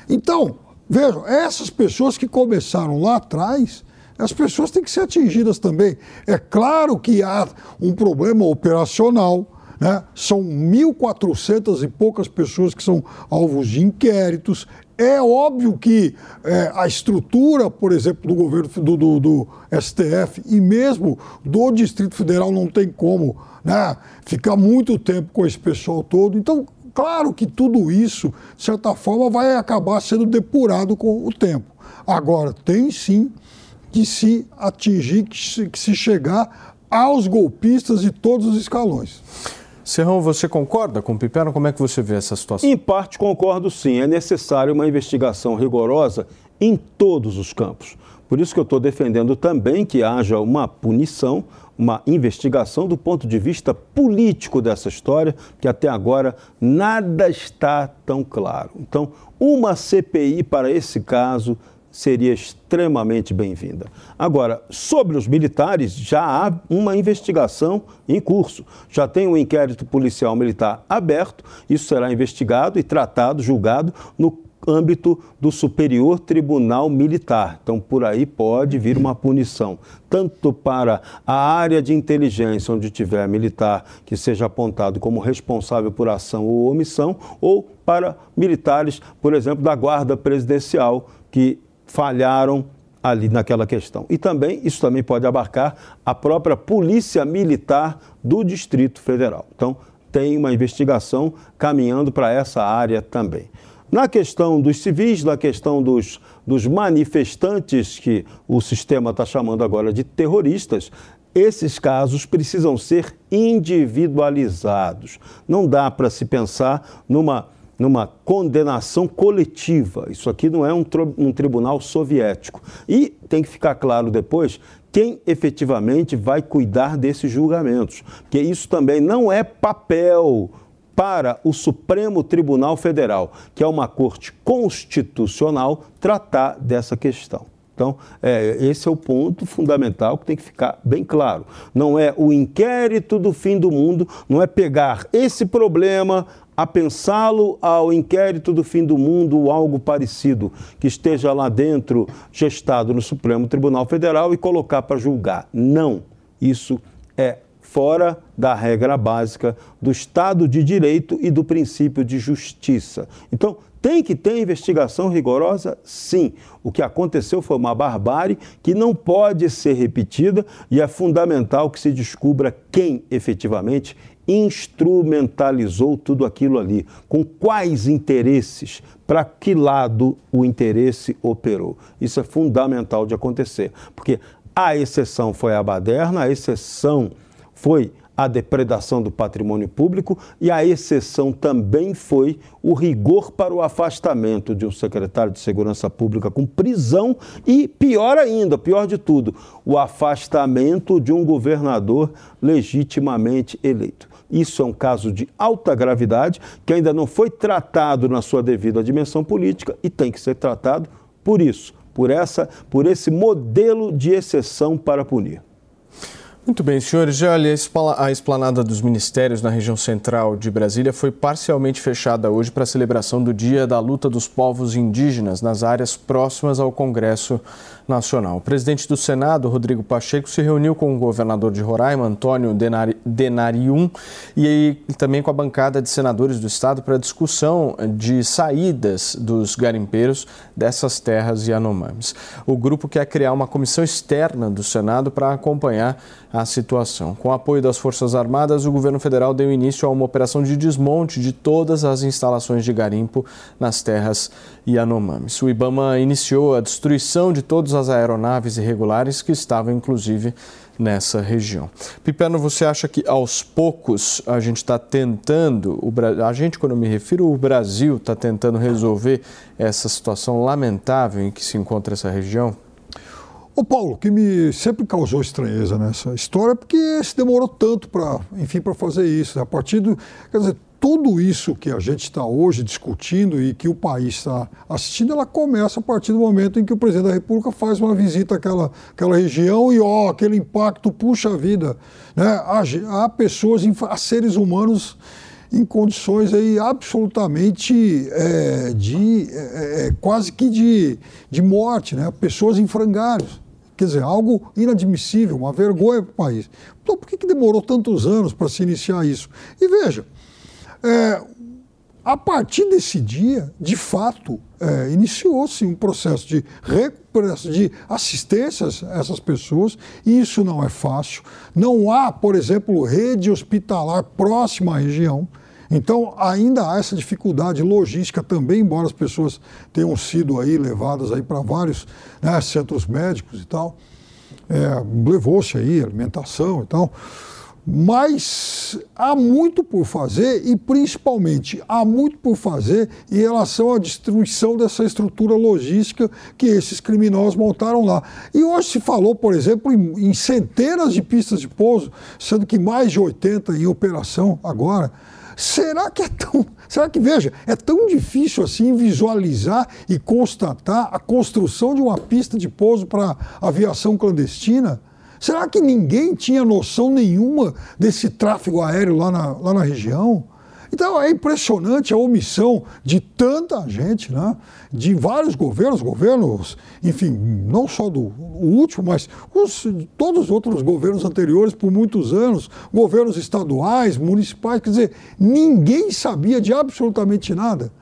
Então, vejam, essas pessoas que começaram lá atrás, as pessoas têm que ser atingidas também. É claro que há um problema operacional, né? são 1.400 e poucas pessoas que são alvos de inquéritos. É óbvio que é, a estrutura, por exemplo, do governo do, do, do STF e mesmo do Distrito Federal não tem como né, ficar muito tempo com esse pessoal todo. Então, claro que tudo isso, de certa forma, vai acabar sendo depurado com o tempo. Agora, tem sim que se atingir, que se, que se chegar aos golpistas de todos os escalões. Serrão, você concorda com o Piperno? Como é que você vê essa situação? Em parte concordo sim. É necessário uma investigação rigorosa em todos os campos. Por isso que eu estou defendendo também que haja uma punição, uma investigação do ponto de vista político dessa história, que até agora nada está tão claro. Então, uma CPI para esse caso seria extremamente bem-vinda. Agora, sobre os militares, já há uma investigação em curso. Já tem um inquérito policial militar aberto, isso será investigado e tratado, julgado no âmbito do Superior Tribunal Militar. Então, por aí pode vir uma punição, tanto para a área de inteligência, onde tiver militar que seja apontado como responsável por ação ou omissão, ou para militares, por exemplo, da Guarda Presidencial, que falharam ali naquela questão. E também, isso também pode abarcar a própria Polícia Militar do Distrito Federal. Então, tem uma investigação caminhando para essa área também. Na questão dos civis, na questão dos, dos manifestantes, que o sistema está chamando agora de terroristas, esses casos precisam ser individualizados. Não dá para se pensar numa numa condenação coletiva. Isso aqui não é um, um, tribunal soviético. E tem que ficar claro depois quem efetivamente vai cuidar desses julgamentos, porque isso também não é papel para o Supremo Tribunal Federal, que é uma corte constitucional, tratar dessa questão. Então, é, esse é o ponto fundamental que tem que ficar bem claro. Não é o inquérito do fim do mundo, não é pegar esse problema, a pensá-lo ao inquérito do fim do mundo ou algo parecido, que esteja lá dentro, gestado no Supremo Tribunal Federal e colocar para julgar. Não. Isso é fora da regra básica do Estado de Direito e do princípio de justiça. Então, tem que ter investigação rigorosa? Sim. O que aconteceu foi uma barbárie que não pode ser repetida e é fundamental que se descubra quem efetivamente instrumentalizou tudo aquilo ali, com quais interesses, para que lado o interesse operou. Isso é fundamental de acontecer, porque a exceção foi a baderna, a exceção foi a depredação do patrimônio público e a exceção também foi o rigor para o afastamento de um secretário de Segurança Pública com prisão e, pior ainda, pior de tudo, o afastamento de um governador legitimamente eleito. Isso é um caso de alta gravidade que ainda não foi tratado na sua devida dimensão política e tem que ser tratado por isso, por essa, por esse modelo de exceção para punir. Muito bem, senhores. Olha, a esplanada dos ministérios na região central de Brasília foi parcialmente fechada hoje para a celebração do Dia da Luta dos Povos Indígenas nas áreas próximas ao Congresso Nacional. O presidente do Senado, Rodrigo Pacheco, se reuniu com o governador de Roraima, Antônio Denari, Denarium, e também com a bancada de senadores do estado para discussão de saídas dos garimpeiros dessas terras Yanomamis. O grupo quer criar uma comissão externa do Senado para acompanhar a situação. Com o apoio das Forças Armadas, o governo federal deu início a uma operação de desmonte de todas as instalações de garimpo nas terras Yanomamis. O Ibama iniciou a destruição de todas as aeronaves irregulares que estavam, inclusive, nessa região. Piperno, você acha que aos poucos a gente está tentando, a gente, quando me refiro, o Brasil está tentando resolver essa situação lamentável em que se encontra essa região? Ô Paulo, o que me sempre causou estranheza nessa história porque se demorou tanto para, enfim, para fazer isso. A partir do, quer dizer, tudo isso que a gente está hoje discutindo e que o país está assistindo, ela começa a partir do momento em que o presidente da República faz uma visita àquela, àquela região e, ó, aquele impacto, puxa vida, né? Há, há pessoas, há seres humanos em condições aí absolutamente é, de é, é, quase que de, de morte, né? Pessoas em frangalhos. Quer dizer, algo inadmissível, uma vergonha para o país. Então, por que, que demorou tantos anos para se iniciar isso? E veja, é, a partir desse dia, de fato, é, iniciou-se um processo de recuperação, de assistência a essas pessoas, e isso não é fácil. Não há, por exemplo, rede hospitalar próxima à região. Então, ainda há essa dificuldade logística também, embora as pessoas tenham sido aí levadas aí para vários né, centros médicos e tal. É, Levou-se aí alimentação e tal. Mas há muito por fazer e, principalmente, há muito por fazer em relação à destruição dessa estrutura logística que esses criminosos montaram lá. E hoje se falou, por exemplo, em, em centenas de pistas de pouso, sendo que mais de 80 em operação agora. Será que é tão. Será que, veja, é tão difícil assim visualizar e constatar a construção de uma pista de pouso para aviação clandestina? Será que ninguém tinha noção nenhuma desse tráfego aéreo lá na, lá na região? Então é impressionante a omissão de tanta gente, né? de vários governos, governos, enfim, não só do último, mas os, todos os outros governos anteriores por muitos anos, governos estaduais, municipais, quer dizer, ninguém sabia de absolutamente nada.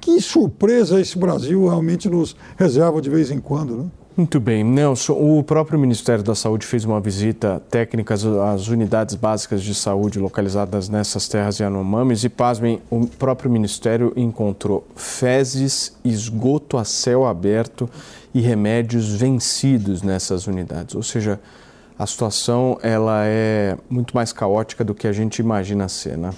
Que surpresa esse Brasil realmente nos reserva de vez em quando, né? Muito bem, Nelson. O próprio Ministério da Saúde fez uma visita técnica às unidades básicas de saúde localizadas nessas terras Yanomamis e, pasmem, o próprio Ministério encontrou fezes, esgoto a céu aberto e remédios vencidos nessas unidades. Ou seja, a situação ela é muito mais caótica do que a gente imagina ser, né?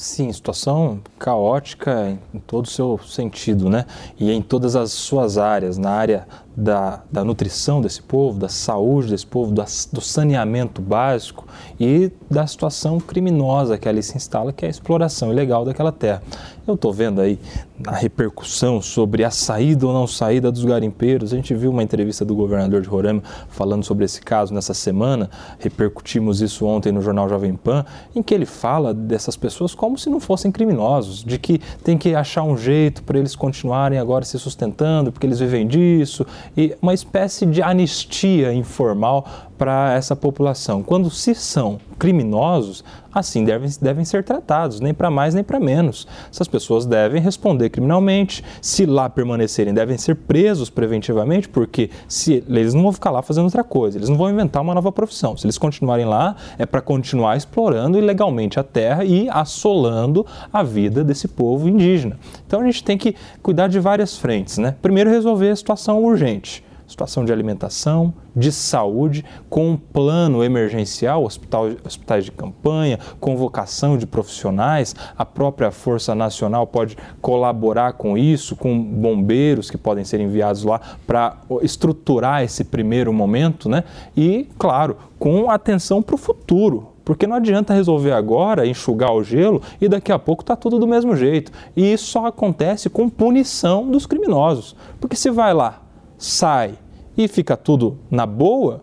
Sim, situação caótica em todo o seu sentido, né? E em todas as suas áreas, na área da, da nutrição desse povo, da saúde desse povo, da, do saneamento básico e da situação criminosa que ali se instala, que é a exploração ilegal daquela terra. Eu estou vendo aí a repercussão sobre a saída ou não saída dos garimpeiros. A gente viu uma entrevista do governador de Roraima falando sobre esse caso nessa semana, repercutimos isso ontem no jornal Jovem Pan, em que ele fala dessas pessoas como se não fossem criminosos, de que tem que achar um jeito para eles continuarem agora se sustentando, porque eles vivem disso, e uma espécie de anistia informal para essa população. Quando se são criminosos, assim devem, devem ser tratados, nem para mais nem para menos. Essas pessoas devem responder criminalmente, se lá permanecerem, devem ser presos preventivamente, porque se eles não vão ficar lá fazendo outra coisa, eles não vão inventar uma nova profissão. Se eles continuarem lá, é para continuar explorando ilegalmente a terra e assolando a vida desse povo indígena. Então a gente tem que cuidar de várias frentes, né? Primeiro resolver a situação urgente situação de alimentação, de saúde, com um plano emergencial, hospital, hospitais de campanha, convocação de profissionais, a própria Força Nacional pode colaborar com isso, com bombeiros que podem ser enviados lá para estruturar esse primeiro momento, né? E, claro, com atenção para o futuro, porque não adianta resolver agora, enxugar o gelo e daqui a pouco está tudo do mesmo jeito. E isso só acontece com punição dos criminosos. Porque se vai lá, sai e fica tudo na boa,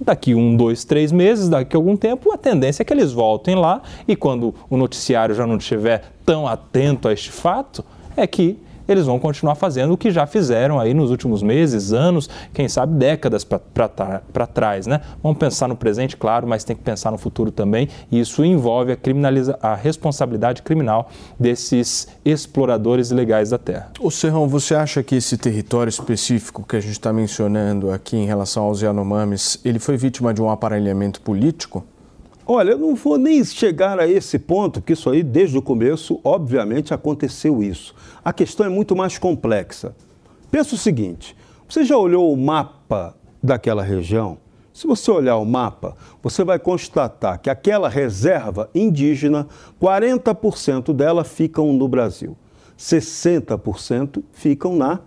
daqui um, dois, três meses, daqui algum tempo, a tendência é que eles voltem lá e quando o noticiário já não estiver tão atento a este fato, é que eles vão continuar fazendo o que já fizeram aí nos últimos meses, anos, quem sabe décadas para trás, né? Vamos pensar no presente, claro, mas tem que pensar no futuro também, e isso envolve a, criminaliza a responsabilidade criminal desses exploradores ilegais da terra. O Serrão, você acha que esse território específico que a gente está mencionando aqui em relação aos Yanomamis, ele foi vítima de um aparelhamento político? Olha, eu não vou nem chegar a esse ponto, porque isso aí, desde o começo, obviamente aconteceu isso. A questão é muito mais complexa. Pensa o seguinte: você já olhou o mapa daquela região? Se você olhar o mapa, você vai constatar que aquela reserva indígena, 40% dela ficam no Brasil, 60% ficam na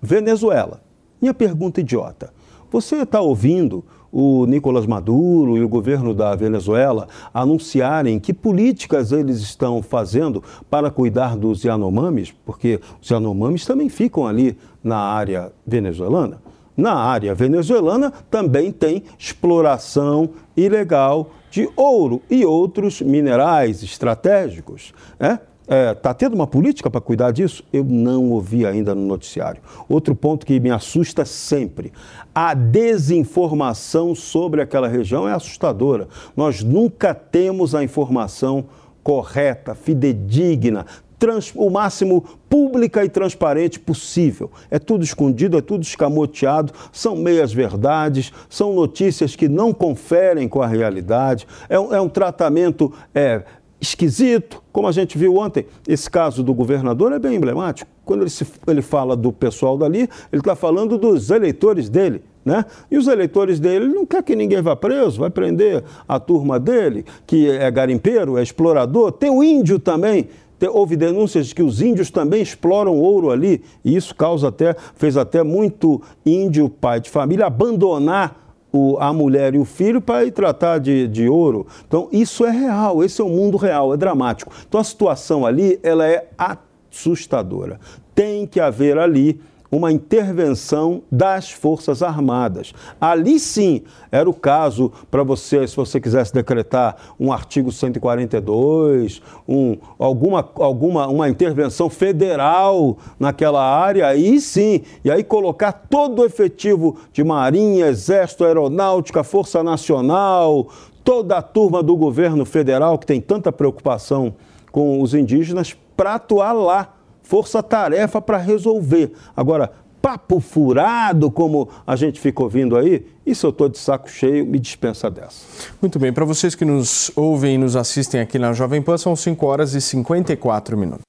Venezuela. Minha pergunta idiota: você está ouvindo o Nicolás Maduro e o governo da Venezuela anunciarem que políticas eles estão fazendo para cuidar dos Yanomamis, porque os Yanomamis também ficam ali na área venezuelana. Na área venezuelana também tem exploração ilegal de ouro e outros minerais estratégicos. Né? Está é, tá tendo uma política para cuidar disso? Eu não ouvi ainda no noticiário. Outro ponto que me assusta sempre: a desinformação sobre aquela região é assustadora. Nós nunca temos a informação correta, fidedigna, trans, o máximo pública e transparente possível. É tudo escondido, é tudo escamoteado, são meias verdades, são notícias que não conferem com a realidade, é um, é um tratamento. É, esquisito, como a gente viu ontem. Esse caso do governador é bem emblemático. Quando ele, se, ele fala do pessoal dali, ele está falando dos eleitores dele. Né? E os eleitores dele não quer que ninguém vá preso, vai prender a turma dele, que é garimpeiro, é explorador. Tem o índio também. Houve denúncias de que os índios também exploram ouro ali, e isso causa até, fez até muito índio, pai de família, abandonar o, a mulher e o filho para ir tratar de, de ouro. Então, isso é real, esse é o mundo real, é dramático. Então, a situação ali, ela é assustadora. Tem que haver ali uma intervenção das Forças Armadas. Ali sim era o caso para você, se você quisesse decretar um artigo 142, um, alguma, alguma uma intervenção federal naquela área, aí sim, e aí colocar todo o efetivo de Marinha, Exército, Aeronáutica, Força Nacional, toda a turma do governo federal que tem tanta preocupação com os indígenas para atuar lá força-tarefa para resolver. Agora, papo furado, como a gente fica ouvindo aí, isso eu estou de saco cheio, me dispensa dessa. Muito bem, para vocês que nos ouvem e nos assistem aqui na Jovem Pan, são 5 horas e 54 minutos.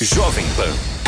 Jovem Pan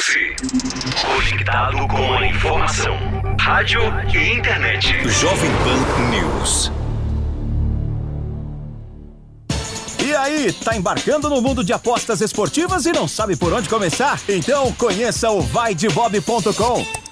Você, conectado com a informação. Rádio e internet. Jovem Pan News. E aí, tá embarcando no mundo de apostas esportivas e não sabe por onde começar? Então conheça o vaidebob.com.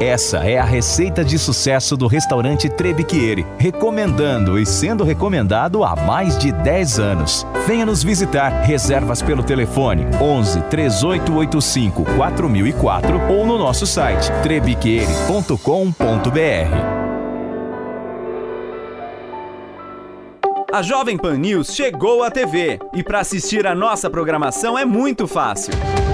Essa é a receita de sucesso do restaurante Trebiquieri, recomendando e sendo recomendado há mais de 10 anos. Venha nos visitar. Reservas pelo telefone 11 3885 4004 ou no nosso site trebiquieri.com.br. A Jovem Pan News chegou à TV e para assistir a nossa programação é muito fácil.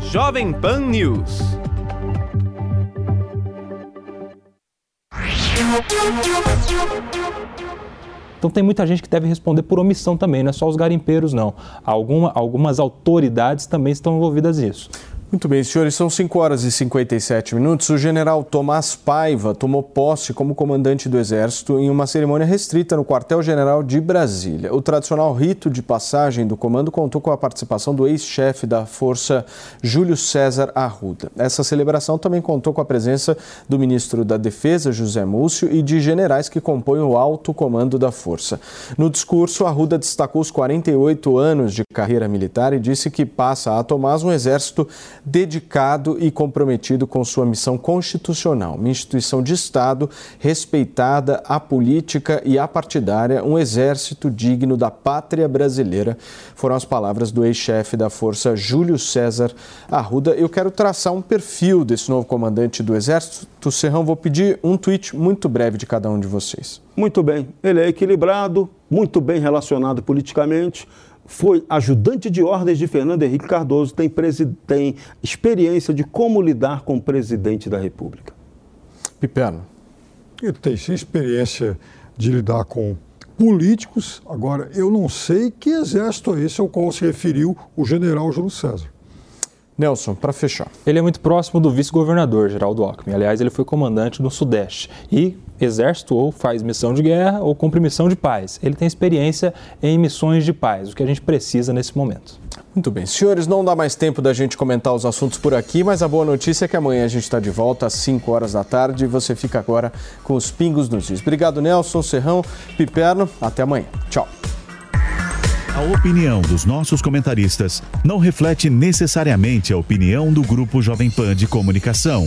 Jovem Pan News. Então tem muita gente que deve responder por omissão também, não é só os garimpeiros, não. Alguma, algumas autoridades também estão envolvidas nisso. Muito bem, senhores, são 5 horas e 57 minutos. O general Tomás Paiva tomou posse como comandante do Exército em uma cerimônia restrita no quartel-general de Brasília. O tradicional rito de passagem do comando contou com a participação do ex-chefe da Força, Júlio César Arruda. Essa celebração também contou com a presença do ministro da Defesa, José Múcio, e de generais que compõem o alto comando da Força. No discurso, Arruda destacou os 48 anos de carreira militar e disse que passa a Tomás um exército dedicado e comprometido com sua missão constitucional. Uma instituição de Estado respeitada, apolítica e apartidária, um exército digno da pátria brasileira. Foram as palavras do ex-chefe da Força, Júlio César Arruda. Eu quero traçar um perfil desse novo comandante do Exército. Serrão, vou pedir um tweet muito breve de cada um de vocês. Muito bem. Ele é equilibrado, muito bem relacionado politicamente foi ajudante de ordens de Fernando Henrique Cardoso, tem, tem experiência de como lidar com o presidente da República. Piperno. Ele tem sim experiência de lidar com políticos. Agora, eu não sei que exército é esse ao qual se referiu o general Júlio César. Nelson, para fechar. Ele é muito próximo do vice-governador Geraldo Alckmin. Aliás, ele foi comandante no Sudeste e exército ou faz missão de guerra ou cumpre missão de paz. Ele tem experiência em missões de paz, o que a gente precisa nesse momento. Muito bem. Senhores, não dá mais tempo da gente comentar os assuntos por aqui, mas a boa notícia é que amanhã a gente está de volta às 5 horas da tarde e você fica agora com os pingos nos dias. Obrigado, Nelson, Serrão, Piperno. Até amanhã. Tchau. A opinião dos nossos comentaristas não reflete necessariamente a opinião do Grupo Jovem Pan de Comunicação.